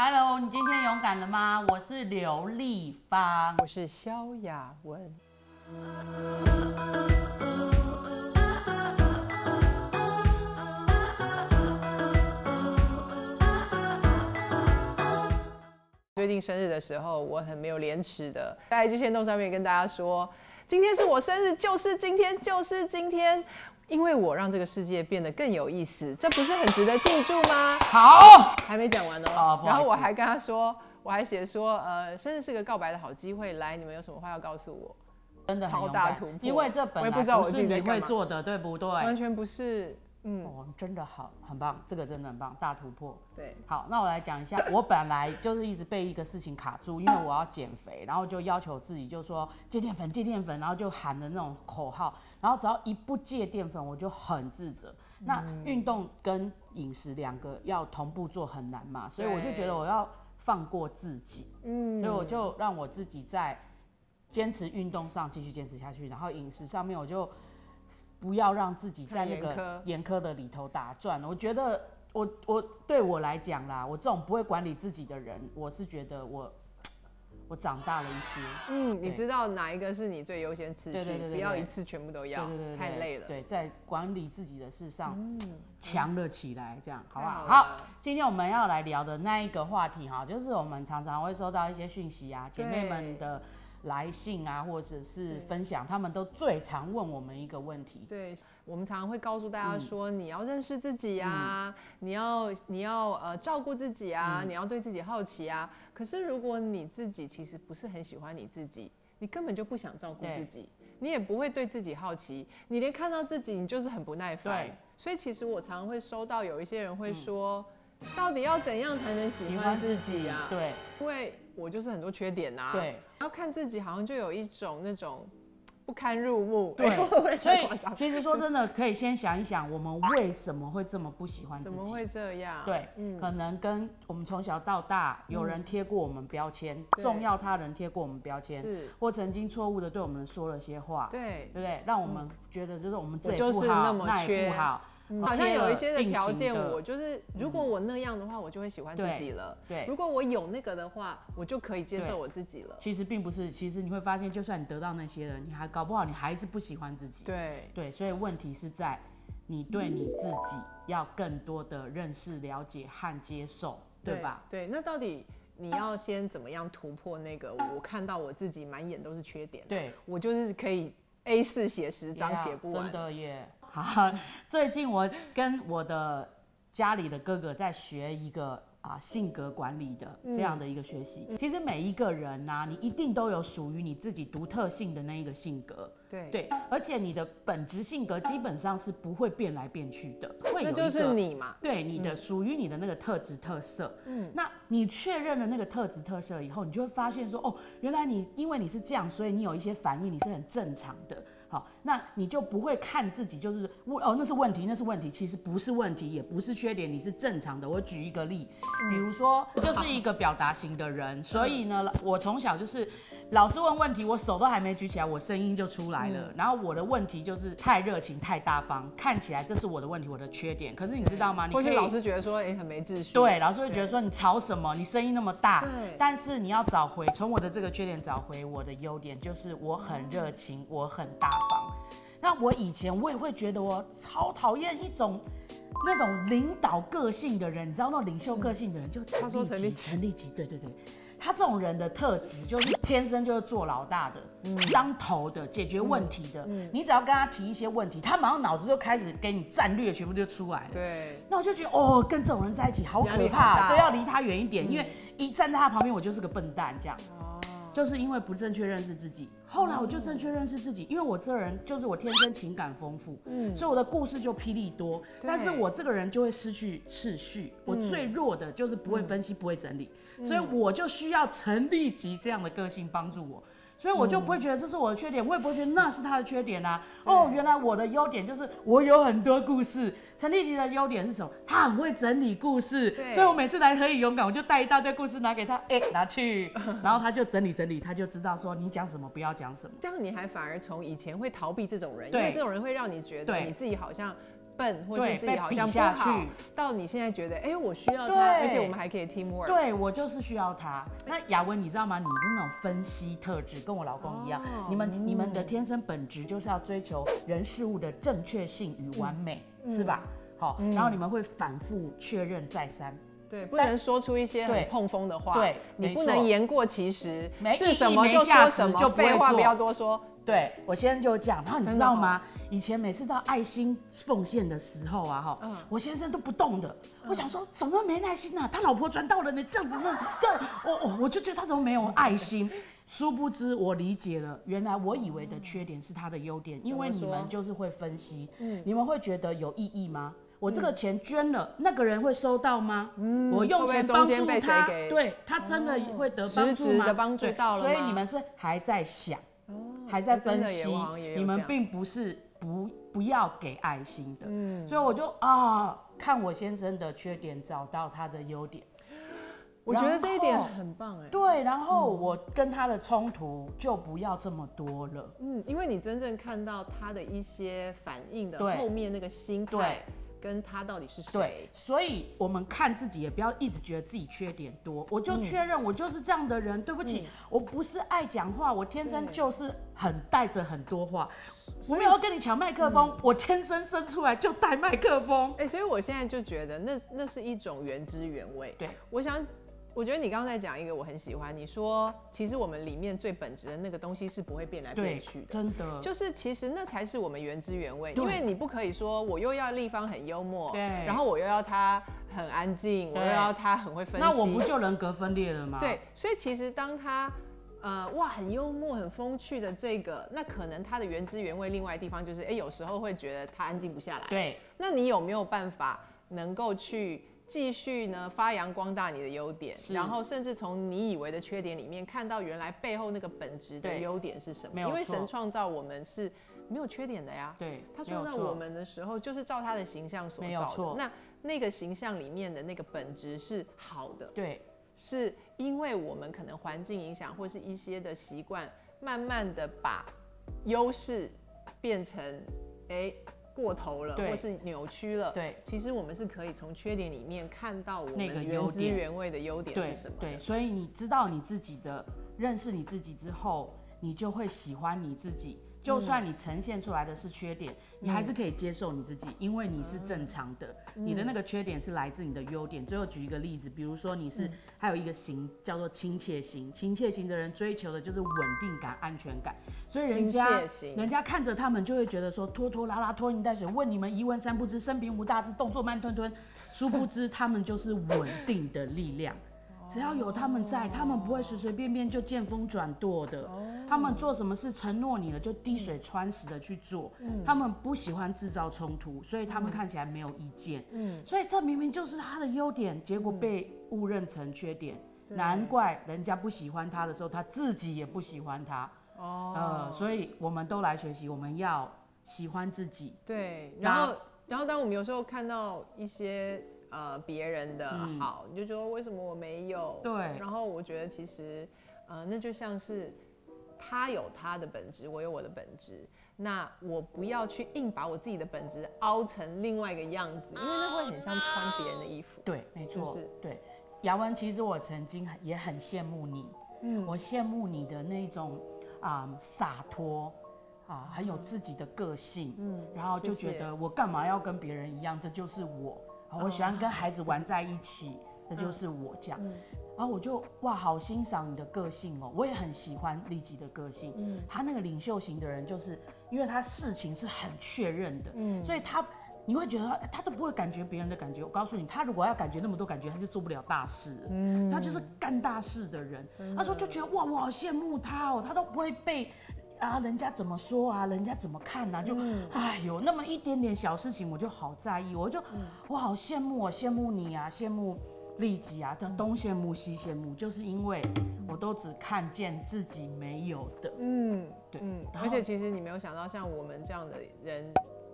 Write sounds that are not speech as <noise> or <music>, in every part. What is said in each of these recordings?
Hello，你今天勇敢了吗？我是刘丽芳。我是萧雅文。最近生日的时候，我很没有廉耻的在 IG 线动上面跟大家说，今天是我生日，就是今天，就是今天，因为我让这个世界变得更有意思，这不是很值得庆祝吗？好，还没讲完哦。哦不好意思然后我还跟他说，我还写说，呃，生日是个告白的好机会，来，你们有什么话要告诉我？真的超大突破因为这本来不是你会做的，对不对？完全不是，嗯，哦，真的好，很棒，这个真的很棒，大突破。对，好，那我来讲一下，<laughs> 我本来就是一直被一个事情卡住，因为我要减肥，然后就要求自己就说戒淀粉，戒淀粉，然后就喊的那种口号，然后只要一不戒淀粉，我就很自责。那运动跟饮食两个要同步做很难嘛，所以我就觉得我要放过自己，嗯。所以我就让我自己在坚持运动上继续坚持下去，然后饮食上面我就不要让自己在那个苛严苛的里头打转。我觉得我我对我来讲啦，我这种不会管理自己的人，我是觉得我 <tsk> 我长大了一些。嗯，你知道哪一个是你最优先次序？对对对不要一次全部都要，太累了。对，在管理自己的事上嗯，强了起来，这样好不好？好好，今天我们要来聊的那一个话题哈，就是我们常常会收到一些讯息啊，姐妹们的来信啊，或者是分享，他们都最常问我们一个问题，对，我们常常会告诉大家嗯。说，你要认识自己啊，你要你要呃照顾自己啊，嗯。你要对自己好奇啊。可是如果你自己其实不是很喜欢你自己，你根本就不想照顾自己，你也不会对自己好奇，你连看到自己你就是很不耐烦。所以其实我常常会收到有一些人会说，到底要怎样才能喜欢自己啊？对因为我就是很多缺点呐、啊。。对然后看自己好像就有一种那种 <tsk> 不堪入目。对所以其实说真的，可以先想一想，我们为什么会这么不喜欢自己？怎么会这样？对，嗯可能跟我们从小到大有人贴过我们标签，对重要他人贴过我们标签，是，或曾经错误的对我们说了些话，对对，不对？让我们觉得就是我们这我也就是那不好，那也么缺不好，好像有一些的条件，的我就是如果我那样的话，我就会喜欢自己了。对如果我有那个的话，我就可以接受我自己了。其实并不是，其实你会发现，就算你得到那些了，你还搞不好你还是不喜欢自己。对，对，所以问题是在你对你自己要更多的认识、了解和接受，对吧？？对，那到底你要先怎么样突破那个？我看到我自己满眼都是缺点，对，我就是可以 A 四写十张写不完真。的耶。好，最近我跟我的家里的哥哥在学一个啊性格管理的这样的一个学习。其实每一个人呐、你一定都有属于你自己独特性的那一个性格，对，对，而且你的本质性格基本上是不会变来变去的，会有那就是你嘛。对你的属于你的那个特质特色，嗯嗯，那你确认了那个特质特色以后，你就会发现说，哦，原来你因为你是这样，所以你有一些反应，你是很正常的。好，那你就不会看自己就是问哦，那是问题，那是问题，其实不是问题，也不是缺点，你是正常的。我举一个例，比如说，就是一个表达型的人，所以呢，我从小就是老师问问题，我手都还没举起来，我声音就出来了。然后我的问题就是太热情、太大方，看起来这是我的问题，我的缺点。可是你知道吗？你或是老师觉得说，哎、很没秩序。对，老师会觉得说你吵什么？你声音那么大对。但是你要找回，从我的这个缺点找回我的优点，就是我很热情，我很大方。那我以前我也会觉得我超讨厌一种那种领导个性的人，你知道那种领袖个性的人，就陈他说立基，陈立基陈立基，对对对。他这种人的特质就是天生就是做老大的，嗯当头的，解决问题的。你只要跟他提一些问题，他马上脑子就开始给你战略，全部就出来了。对，那我就觉得哦，跟这种人在一起好可怕，都，要哦离他远一点，因为一站在他旁边，我就是个笨蛋，这样。哦，就是因为不正确认识自己，后来我就正确认识自己，因为我这人就是我天生情感丰富，嗯所以我的故事就霹雳多，但是我这个人就会失去秩序，我最弱的就是不会分析、不会整理，所以我就需要陈立吉这样的个性帮助我。所以我就不会觉得这是我的缺点，我也不会觉得那是他的缺点啊。哦，原来我的优点就是我有很多故事。陈立吉的优点是什么？他很会整理故事，对所以我每次来何以勇敢，我就带一大堆故事拿给他，哎、拿去，<laughs> 然后他就整理整理，他就知道说你讲什么不要讲什么。这样你还反而从以前会逃避这种人，因为这种人会让你觉得你自己好像笨，或是对被自己好像下好去，到你现在觉得，哎、我需要他，对而且我们还可以 team work。对我就是需要他。那雅文，你知道吗？你是那种分析特质，跟我老公一样。哦你们你们的天生本质就是要追求人事物的正确性与完美，嗯是吧？好，然后你们会反复确认再三。对，不能说出一些很对碰风的话。对你不能言过其实，没是什么就说什么，就废话不要多说。对我先生就这样，然后你知道吗？以前每次到爱心奉献的时候啊，哈、嗯我先生都不动的。我想说，怎么没耐心啊？他老婆转到了，你这样子那这样，我我我就觉得他怎么没有爱心？<laughs> 殊不知我理解了，原来我以为的缺点是他的优点，因为你们就是会分析，嗯你们会觉得有意义吗？我这个钱捐了，那个人会收到吗？嗯我用钱帮助他，给对他真的会得帮助吗？质的帮助到了吗所以你们是还在想。还在分析你们并不是不不要给爱心的，嗯。所以我就啊看我先生的缺点，找到他的优点，我觉得这一点很棒哎。对，然后我跟他的冲突就不要这么多了，嗯，因为你真正看到他的一些反应的对后面那个心态对，跟他到底是谁。对，，所以我们看自己也不要一直觉得自己缺点多，我就确认我就是这样的人，对不起，我不是爱讲话，我天生就是很带着很多话，我没有跟你抢麦克风，我天生生出来就带麦克风，哎、所以我现在就觉得那那是一种原汁原味。对，我想，我觉得你刚刚在讲一个我很喜欢，你说其实我们里面最本质的那个东西是不会变来变去，的。真的，就是其实那才是我们原汁原味，对因为你不可以说我又要立方很幽默，对然后我又要他很安静，我又要他很会分析，那我不就人格分裂了吗？对，所以其实当他呃哇很幽默、很风趣的这个，那可能他的原汁原味，另外的地方就是，哎、有时候会觉得他安静不下来。对那你有没有办法能够去继续呢发扬光大你的优点，然后甚至从你以为的缺点里面看到原来背后那个本质的优点是什么？因为神创造我们是没有缺点的呀。对，他创造我们的时候，就是照他的形象所造的。没有错。那那个形象里面的那个本质是好的，对。是因为我们可能环境影响或是一些的习惯，慢慢的把优势变成哎、过头了，或是扭曲了。对其实我们是可以从缺点里面看到我那个们原汁原味的优点是什么的。对，所以你知道你自己的，认识你自己之后，你就会喜欢你自己。就算你呈现出来的是缺点，你还是可以接受你自己，因为你是正常的。你的那个缺点是来自你的优点。最后举一个例子，比如说你是还有一个型叫做亲切型，亲切型的人追求的就是稳定感、安全感，所以人家人家看着他们就会觉得说拖拖拉拉、拖泥带水，问你们一问三不知，生平无大志，动作慢吞吞，殊不知 <laughs> 他们就是稳定的力量。只要有他们在，他们不会随随便便就见风转舵的。他们做什么事承诺你了，就滴水穿石的去做。嗯他们不喜欢制造冲突，所以他们看起来没有意见。嗯所以这明明就是他的优点，结果被误认成缺点。难怪人家不喜欢他的时候，他自己也不喜欢他。哦呃，所以我们都来学习，我们要喜欢自己。对，然后然后当我们有时候看到一些呃别人的嗯好，你就说为什么我没有？对然后我觉得其实呃那就像是他有他的本质，我有我的本质。那我不要去硬把我自己的本质凹成另外一个样子，因为那会很像穿别人的衣服。对，没错，是对。雅文，其实我曾经也很羡慕你，嗯，我羡慕你的那种啊、洒脱啊，很有自己的个性，嗯，然后就觉得我干嘛要跟别人一样，这就是我，啊，我喜欢跟孩子玩在一起，这就是我这样。然后我就哇，好欣赏你的个性哦，我也很喜欢利吉的个性。嗯，他那个领袖型的人，就是因为他事情是很确认的，嗯，所以他你会觉得他他都不会感觉别人的感觉。我告诉你，他如果要感觉那么多感觉，他就做不了大事。嗯，他就是干大事的人。那时候就觉得哇，我好羡慕他哦，他都不会被。啊，人家怎么说啊？人家怎么看啊？就，哎呦，那么一点点小事情我就好在意，我就，我好羡慕我羡慕你啊，羡慕利己啊，这东羡慕西羡慕，就是因为我都只看见自己没有的。嗯，对嗯，而且其实你没有想到，像我们这样的人，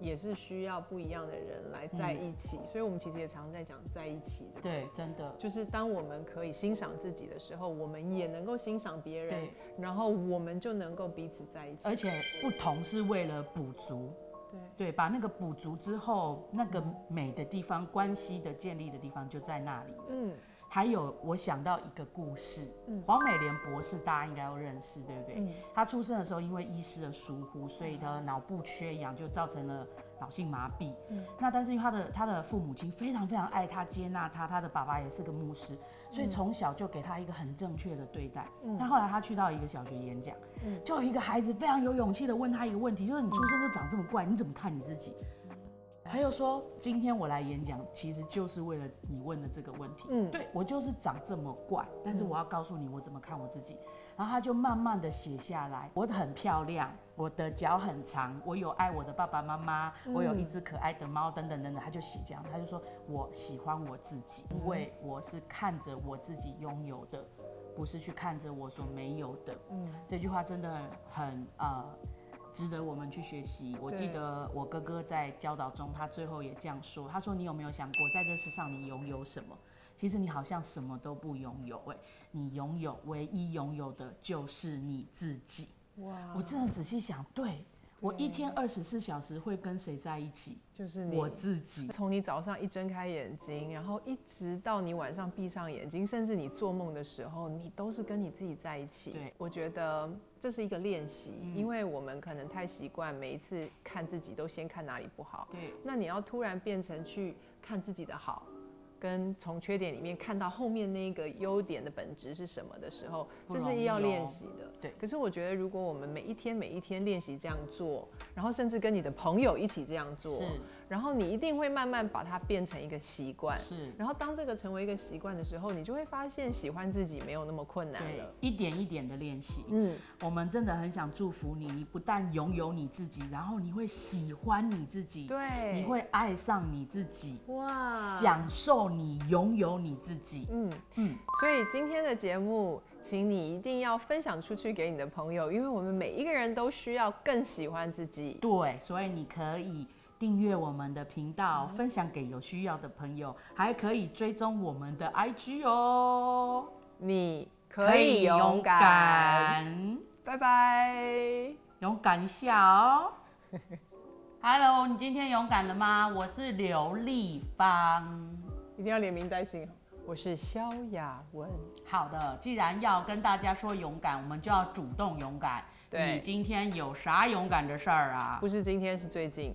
也是需要不一样的人来在一起，所以我们其实也常常在讲在一起的。对，真的，就是当我们可以欣赏自己的时候，我们也能够欣赏别人，然后我们就能够彼此在一起。而且不同是为了补足，对，对，把那个补足之后，那个美的地方、关系的建立的地方就在那里。嗯，还有，我想到一个故事，嗯黄美莲博士大家应该都认识，对不对？嗯她出生的时候因为医师的疏忽，所以她脑部缺氧，就造成了脑性麻痹。嗯那但是因为她的他的父母亲非常非常爱他，接纳他，他的爸爸也是个牧师，所以从小就给他一个很正确的对待。嗯那后来他去到一个小学演讲，嗯就有一个孩子非常有勇气的问他一个问题，就是你出生就长这么怪，你怎么看你自己？他又说：“今天我来演讲，其实就是为了你问的这个问题。嗯对我就是长这么怪，但是我要告诉你我怎么看我自己。然后他就慢慢的写下来，我很漂亮，我的脚很长，我有爱我的爸爸妈妈，我有一只可爱的猫，等等等等。他就写这样，他就说我喜欢我自己，因为我是看着我自己拥有的，不是去看着我所没有的。嗯这句话真的很呃值得我们去学习。我记得我哥哥在教导中，他最后也这样说：“他说你有没有想过，在这世上你拥有什么？其实你好像什么都不拥有，哎，你拥有唯一拥有的就是你自己。”哇，我真的仔细想，对我一天二十四小时会跟谁在一起？就是你我自己。从你早上一睁开眼睛，然后一直到你晚上闭上眼睛，甚至你做梦的时候，你都是跟你自己在一起。对，我觉得这是一个练习，嗯因为我们可能太习惯每一次看自己都先看哪里不好，对，那你要突然变成去看自己的好。跟从缺点里面看到后面那个优点的本质是什么的时候，这是要哦练习的。对。可是我觉得，如果我们每一天每一天练习这样做，然后甚至跟你的朋友一起这样做，是然后你一定会慢慢把它变成一个习惯。是，然后当这个成为一个习惯的时候，你就会发现喜欢自己没有那么困难对了。，一点一点的练习。嗯，我们真的很想祝福你，你不但拥有你自己，然后你会喜欢你自己，对，你会爱上你自己，哇享受你拥有你自己。嗯嗯，所以今天的节目，请你一定要分享出去给你的朋友，因为我们每一个人都需要更喜欢自己。对，所以你可以订阅我们的频道，分享给有需要的朋友，还可以追踪我们的 IG 哦。你可以勇敢，敢拜拜。勇敢一下哦。<laughs> Hello，你今天勇敢了吗？我是刘丽芳。一定要连名带姓。我是萧雅文，好的，既然要跟大家说勇敢，我们就要主动勇敢。对你今天有啥勇敢的事儿啊？不是今天，是最近。